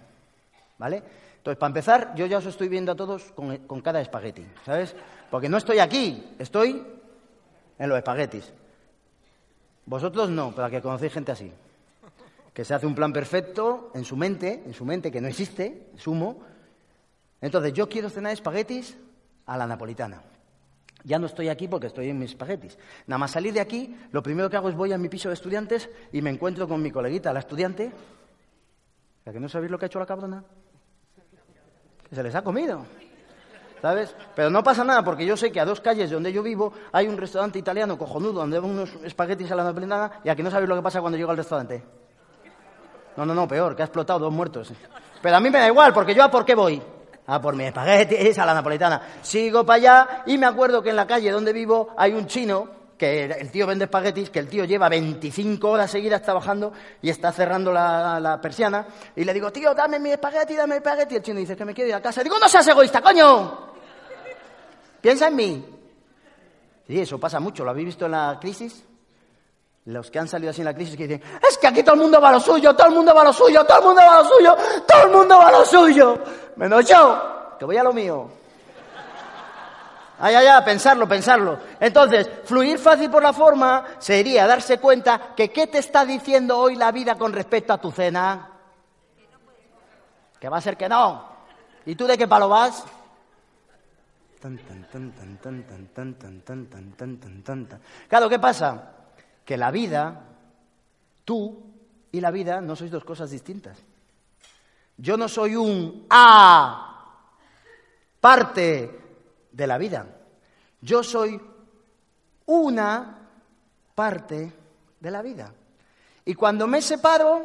B: ¿Vale? Entonces, para empezar, yo ya os estoy viendo a todos con, con cada espagueti, ¿sabes? Porque no estoy aquí, estoy en los espaguetis. Vosotros no, para que conocéis gente así. Que se hace un plan perfecto en su mente, en su mente que no existe, sumo. Entonces, yo quiero cenar espaguetis a la napolitana. Ya no estoy aquí porque estoy en mis espaguetis. Nada más salir de aquí, lo primero que hago es voy a mi piso de estudiantes y me encuentro con mi coleguita, la estudiante. ¿La que no sabéis lo que ha hecho la cabrona? Que se les ha comido. ¿Sabes? Pero no pasa nada porque yo sé que a dos calles de donde yo vivo hay un restaurante italiano cojonudo donde hay unos espaguetis a la napolitana y aquí no sabéis lo que pasa cuando llego al restaurante. No, no, no, peor, que ha explotado dos muertos. Pero a mí me da igual, porque yo a por qué voy. A por mi espaguetis a la napolitana. Sigo para allá y me acuerdo que en la calle donde vivo hay un chino que el tío vende espaguetis, que el tío lleva 25 horas seguidas trabajando y está cerrando la, persiana. Y le digo, tío, dame mi espagueti, dame mi espagueti. Y el chino dice que me quiero ir a casa. digo, no seas egoísta, coño. Piensa en mí. Sí, eso pasa mucho. ¿Lo habéis visto en la crisis? Los que han salido así en la crisis que dicen, es que aquí todo el mundo va a lo suyo, todo el mundo va a lo suyo, todo el mundo va a lo suyo, todo el mundo va a lo suyo. Menos yo, que voy a lo mío. Ay, ay, ay, pensarlo, pensarlo. Entonces, fluir fácil por la forma sería darse cuenta que qué te está diciendo hoy la vida con respecto a tu cena. Que va a ser que no. ¿Y tú de qué palo vas? Claro, ¿qué pasa? Que la vida, tú y la vida no sois dos cosas distintas. Yo no soy un A parte de la vida. Yo soy una parte de la vida. Y cuando me separo,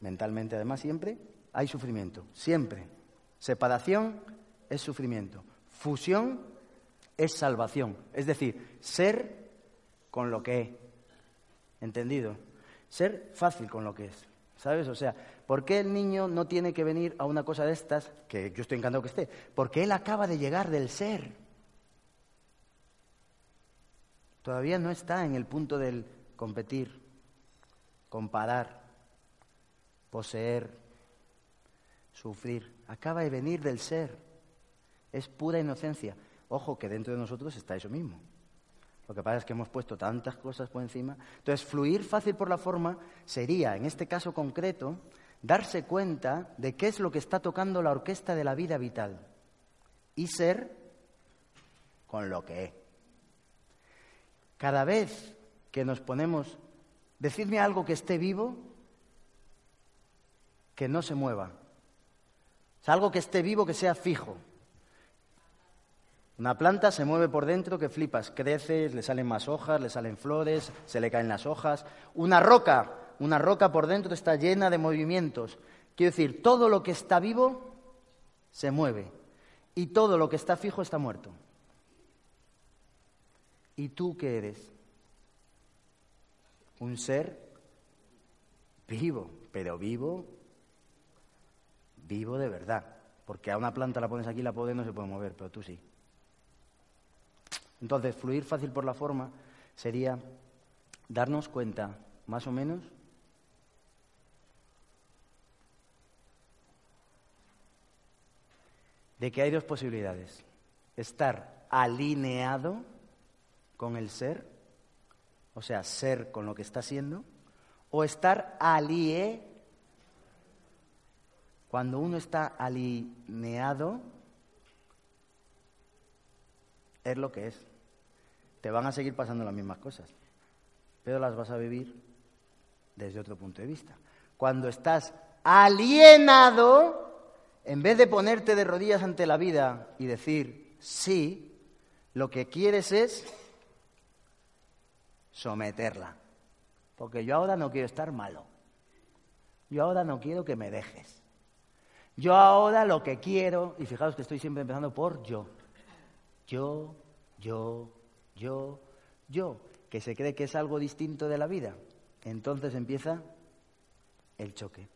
B: mentalmente además siempre, hay sufrimiento, siempre. Separación es sufrimiento. Fusión es salvación. Es decir, ser con lo que he. ¿Entendido? Ser fácil con lo que es. ¿Sabes? O sea, ¿por qué el niño no tiene que venir a una cosa de estas, que yo estoy encantado que esté? Porque él acaba de llegar del ser. Todavía no está en el punto del competir, comparar, poseer, sufrir. Acaba de venir del ser es pura inocencia. Ojo que dentro de nosotros está eso mismo. Lo que pasa es que hemos puesto tantas cosas por encima. Entonces, fluir fácil por la forma sería, en este caso concreto, darse cuenta de qué es lo que está tocando la orquesta de la vida vital y ser con lo que es. Cada vez que nos ponemos, decidme algo que esté vivo, que no se mueva. O sea, algo que esté vivo, que sea fijo. Una planta se mueve por dentro que flipas, crece, le salen más hojas, le salen flores, se le caen las hojas. Una roca, una roca por dentro está llena de movimientos. Quiero decir, todo lo que está vivo se mueve y todo lo que está fijo está muerto. ¿Y tú qué eres? Un ser vivo, pero vivo, vivo de verdad. Porque a una planta la pones aquí, la pones no se puede mover, pero tú sí. Entonces, fluir fácil por la forma sería darnos cuenta, más o menos, de que hay dos posibilidades. Estar alineado con el ser, o sea, ser con lo que está siendo, o estar alié. Cuando uno está alineado, es lo que es. Te van a seguir pasando las mismas cosas, pero las vas a vivir desde otro punto de vista. Cuando estás alienado, en vez de ponerte de rodillas ante la vida y decir sí, lo que quieres es someterla. Porque yo ahora no quiero estar malo. Yo ahora no quiero que me dejes. Yo ahora lo que quiero, y fijaos que estoy siempre empezando por yo. Yo, yo, yo, yo, que se cree que es algo distinto de la vida. Entonces empieza el choque.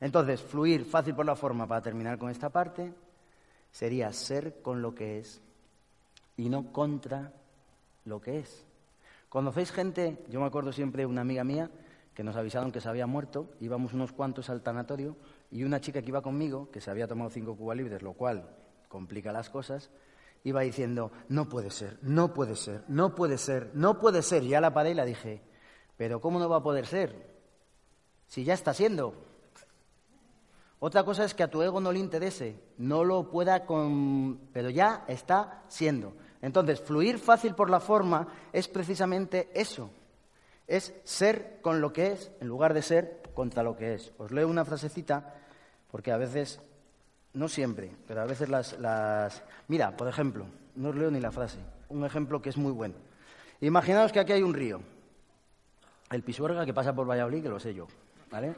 B: Entonces, fluir fácil por la forma para terminar con esta parte sería ser con lo que es y no contra lo que es. ¿Conocéis gente? Yo me acuerdo siempre de una amiga mía que nos avisaron que se había muerto, íbamos unos cuantos al tanatorio y una chica que iba conmigo, que se había tomado cinco cubas libres, lo cual complica las cosas, iba diciendo, no puede ser, no puede ser, no puede ser, no puede ser. Ya la paré y la dije, pero ¿cómo no va a poder ser? Si ya está siendo. Otra cosa es que a tu ego no le interese, no lo pueda con... pero ya está siendo. Entonces, fluir fácil por la forma es precisamente eso, es ser con lo que es en lugar de ser contra lo que es. Os leo una frasecita porque a veces, no siempre, pero a veces las... las... Mira, por ejemplo, no os leo ni la frase, un ejemplo que es muy bueno. Imaginaos que aquí hay un río, el Pisuerga que pasa por Valladolid, que lo sé yo, ¿vale?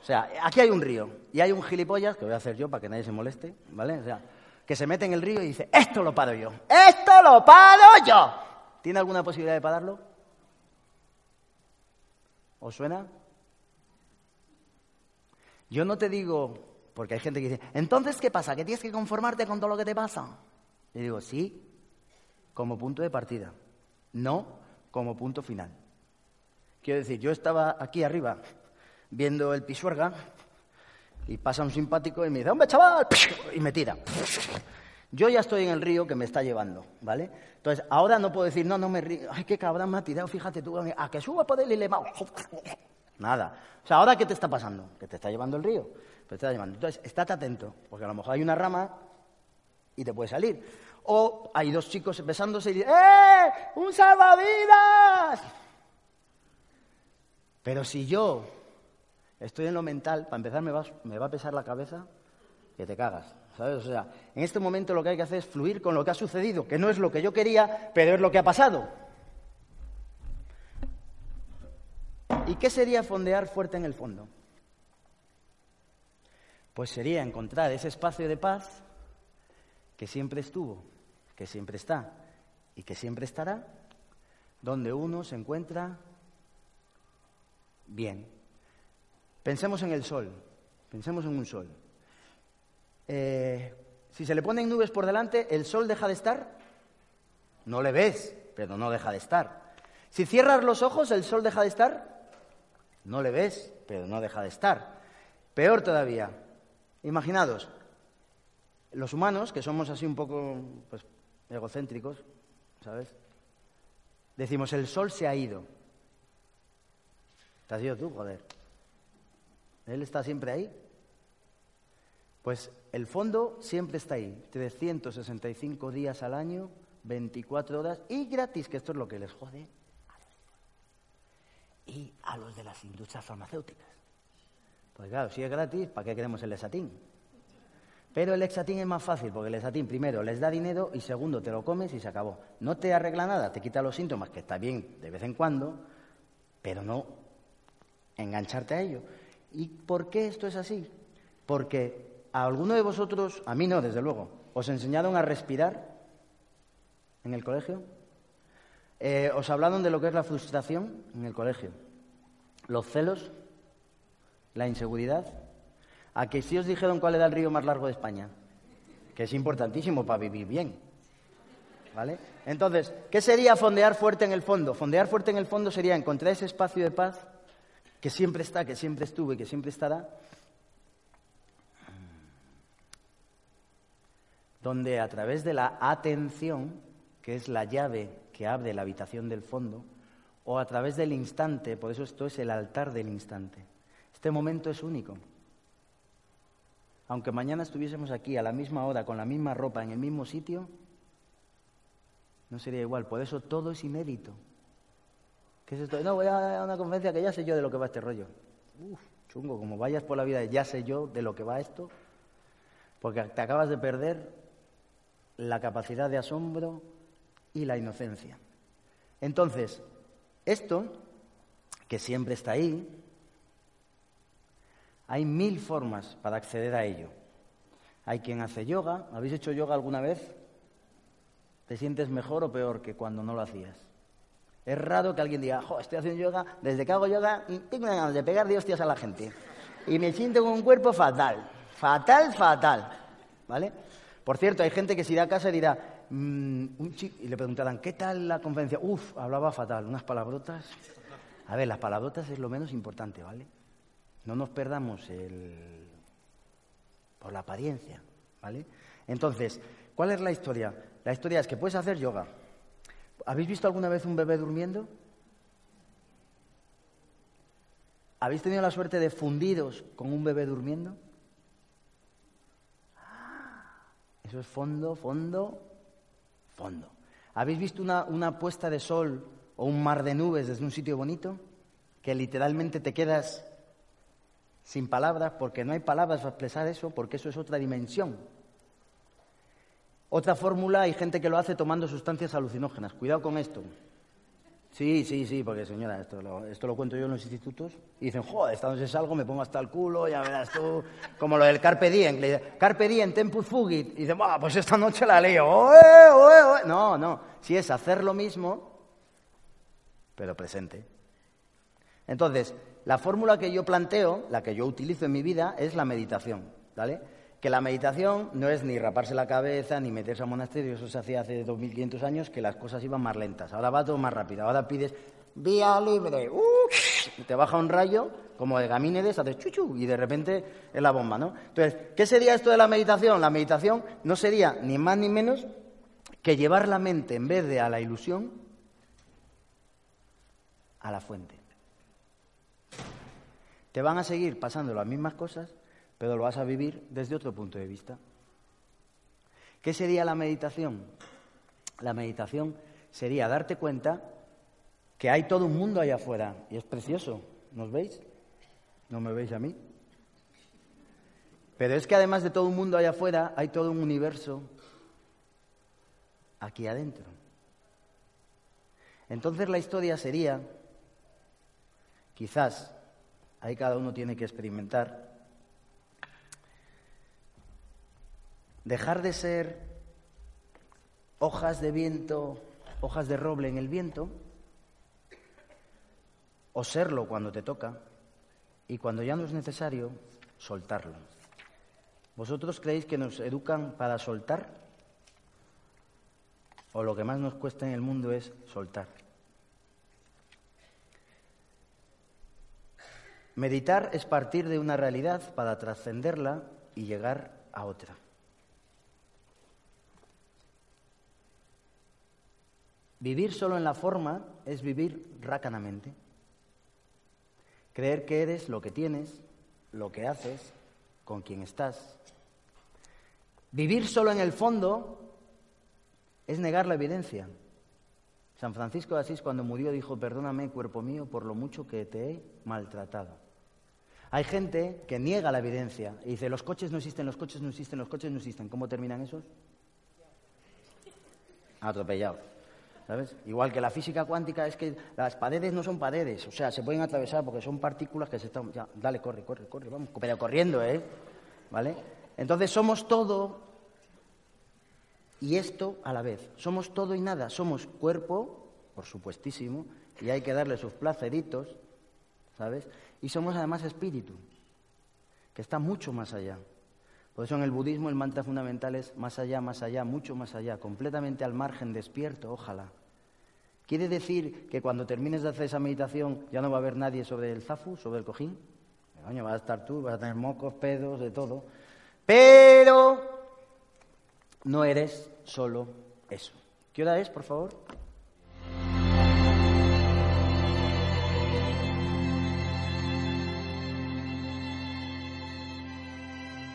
B: O sea, aquí hay un río y hay un gilipollas, que voy a hacer yo para que nadie se moleste, ¿vale? O sea, que se mete en el río y dice, esto lo paro yo, esto lo paro yo. ¿Tiene alguna posibilidad de pararlo? ¿Os suena? Yo no te digo, porque hay gente que dice, entonces, ¿qué pasa? ¿Que tienes que conformarte con todo lo que te pasa? Y digo, sí, como punto de partida, no como punto final. Quiero decir, yo estaba aquí arriba viendo el pisuerga y pasa un simpático y me dice, hombre, chaval, y me tira. Yo ya estoy en el río que me está llevando, ¿vale? Entonces, ahora no puedo decir, no, no me río, ay, qué cabrón me ha tirado, fíjate tú, a que suba por él y le va. Nada. O sea, ¿ahora qué te está pasando? Que te está llevando el río. Está. Entonces, estate atento, porque a lo mejor hay una rama y te puede salir. O hay dos chicos besándose y dicen, ¡eh! ¡Un salvavidas! Pero si yo Estoy en lo mental, para empezar me va, me va a pesar la cabeza que te cagas. ¿Sabes? O sea, en este momento lo que hay que hacer es fluir con lo que ha sucedido, que no es lo que yo quería, pero es lo que ha pasado. ¿Y qué sería fondear fuerte en el fondo? Pues sería encontrar ese espacio de paz que siempre estuvo, que siempre está y que siempre estará, donde uno se encuentra bien, Pensemos en el sol, pensemos en un sol. Eh, si se le ponen nubes por delante, ¿el sol deja de estar? No le ves, pero no deja de estar. Si cierras los ojos, ¿el sol deja de estar? No le ves, pero no deja de estar. Peor todavía, imaginados, los humanos, que somos así un poco pues, egocéntricos, ¿sabes? Decimos, el sol se ha ido. Te has ido tú, joder. Él está siempre ahí. Pues el fondo siempre está ahí, 365 días al año, 24 horas y gratis, que esto es lo que les jode y a los de las industrias farmacéuticas. Pues claro, si es gratis, ¿para qué queremos el exatín? Pero el exatín es más fácil, porque el exatín primero les da dinero y segundo te lo comes y se acabó. No te arregla nada, te quita los síntomas, que está bien de vez en cuando, pero no engancharte a ello. ¿Y por qué esto es así? Porque a alguno de vosotros, a mí no, desde luego, os enseñaron a respirar en el colegio. Eh, os hablaron de lo que es la frustración en el colegio, los celos, la inseguridad. A que si os dijeron cuál era el río más largo de España, que es importantísimo para vivir bien. ¿Vale? Entonces, ¿qué sería fondear fuerte en el fondo? Fondear fuerte en el fondo sería encontrar ese espacio de paz que siempre está, que siempre estuvo y que siempre estará, donde a través de la atención, que es la llave que abre la habitación del fondo, o a través del instante, por eso esto es el altar del instante. Este momento es único. Aunque mañana estuviésemos aquí a la misma hora, con la misma ropa, en el mismo sitio, no sería igual. Por eso todo es inédito. ¿Qué es esto? No, voy a una conferencia que ya sé yo de lo que va este rollo. Uf, chungo, como vayas por la vida ya sé yo de lo que va esto, porque te acabas de perder la capacidad de asombro y la inocencia. Entonces, esto, que siempre está ahí, hay mil formas para acceder a ello. Hay quien hace yoga. ¿Habéis hecho yoga alguna vez? ¿Te sientes mejor o peor que cuando no lo hacías? Es raro que alguien diga, jo, estoy haciendo yoga, desde que hago yoga tengo ganas de pegar de hostias a la gente. Y me siento con un cuerpo fatal. Fatal, fatal. ¿Vale? Por cierto, hay gente que si irá a casa dirá, mm, un chico, y le preguntarán, ¿qué tal la conferencia? Uf, hablaba fatal, unas palabrotas. A ver, las palabrotas es lo menos importante, ¿vale? No nos perdamos el... por la apariencia, ¿vale? Entonces, ¿cuál es la historia? La historia es que puedes hacer yoga, ¿Habéis visto alguna vez un bebé durmiendo? ¿Habéis tenido la suerte de fundidos con un bebé durmiendo? Eso es fondo, fondo, fondo. ¿Habéis visto una, una, puesta de sol o un mar de nubes desde un sitio bonito? Que literalmente te quedas sin palabras porque no hay palabras para expresar eso, porque eso es otra dimensión. Otra fórmula, hay gente que lo hace tomando sustancias alucinógenas. Cuidado con esto. Sí, sí, sí, porque señora, esto lo, esto lo cuento yo en los institutos. Y dicen, joder, esta noche salgo, me pongo hasta el culo, ya verás tú. Como lo del Carpe Diem. Le dicen, Carpe Diem, tempus fugit. Y dicen, pues esta noche la leo. No, no. Si es hacer lo mismo, pero presente. Entonces, la fórmula que yo planteo, la que yo utilizo en mi vida, es la meditación. ¿Vale? que la meditación no es ni raparse la cabeza ni meterse a monasterio, eso se hacía hace 2500 años, que las cosas iban más lentas. Ahora va todo más rápido. Ahora pides vía libre, y te baja un rayo como de gamínedes, haces chuchu y de repente es la bomba, ¿no? Entonces, ¿qué sería esto de la meditación? La meditación no sería ni más ni menos que llevar la mente en vez de a la ilusión a la fuente. Te van a seguir pasando las mismas cosas, pero lo vas a vivir desde otro punto de vista. ¿Qué sería la meditación? La meditación sería darte cuenta que hay todo un mundo allá afuera y es precioso. ¿Nos veis? ¿No me veis a mí? Pero es que además de todo un mundo allá afuera, hay todo un universo aquí adentro. Entonces la historia sería, quizás, ahí cada uno tiene que experimentar, dejar de ser hojas de viento, hojas de roble en el viento, o serlo cuando te toca, y cuando ya no es necesario, soltarlo. ¿Vosotros creéis que nos educan para soltar? ¿O lo que más nos cuesta en el mundo es soltar? Meditar es partir de una realidad para trascenderla y llegar a otra. Vivir solo en la forma es vivir rácanamente. Creer que eres lo que tienes, lo que haces, con quien estás. Vivir solo en el fondo es negar la evidencia. San Francisco de Asís cuando murió dijo, perdóname, cuerpo mío, por lo mucho que te he maltratado. Hay gente que niega la evidencia y dice, los coches no existen, los coches no existen, los coches no existen. ¿Cómo terminan esos? Atropellados. ¿Sabes? Igual que la física cuántica es que las paredes no son paredes, o sea, se pueden atravesar porque son partículas que se están... Ya, dale, corre, corre, corre, vamos, pero corriendo, ¿eh? ¿Vale? Entonces somos todo y esto a la vez. Somos todo y nada. Somos cuerpo, por supuestísimo, y hay que darle sus placeritos, ¿sabes? Y somos además espíritu, que está mucho más allá. Por eso en el budismo el mantra fundamental es más allá, más allá, mucho más allá, completamente al margen, despierto, ojalá. ¿Quiere decir que cuando termines de hacer esa meditación ya no va a haber nadie sobre el zafu, sobre el cojín? Coño, vas a estar tú, vas a tener mocos, pedos, de todo. Pero no eres solo eso. ¿Qué hora es, por favor?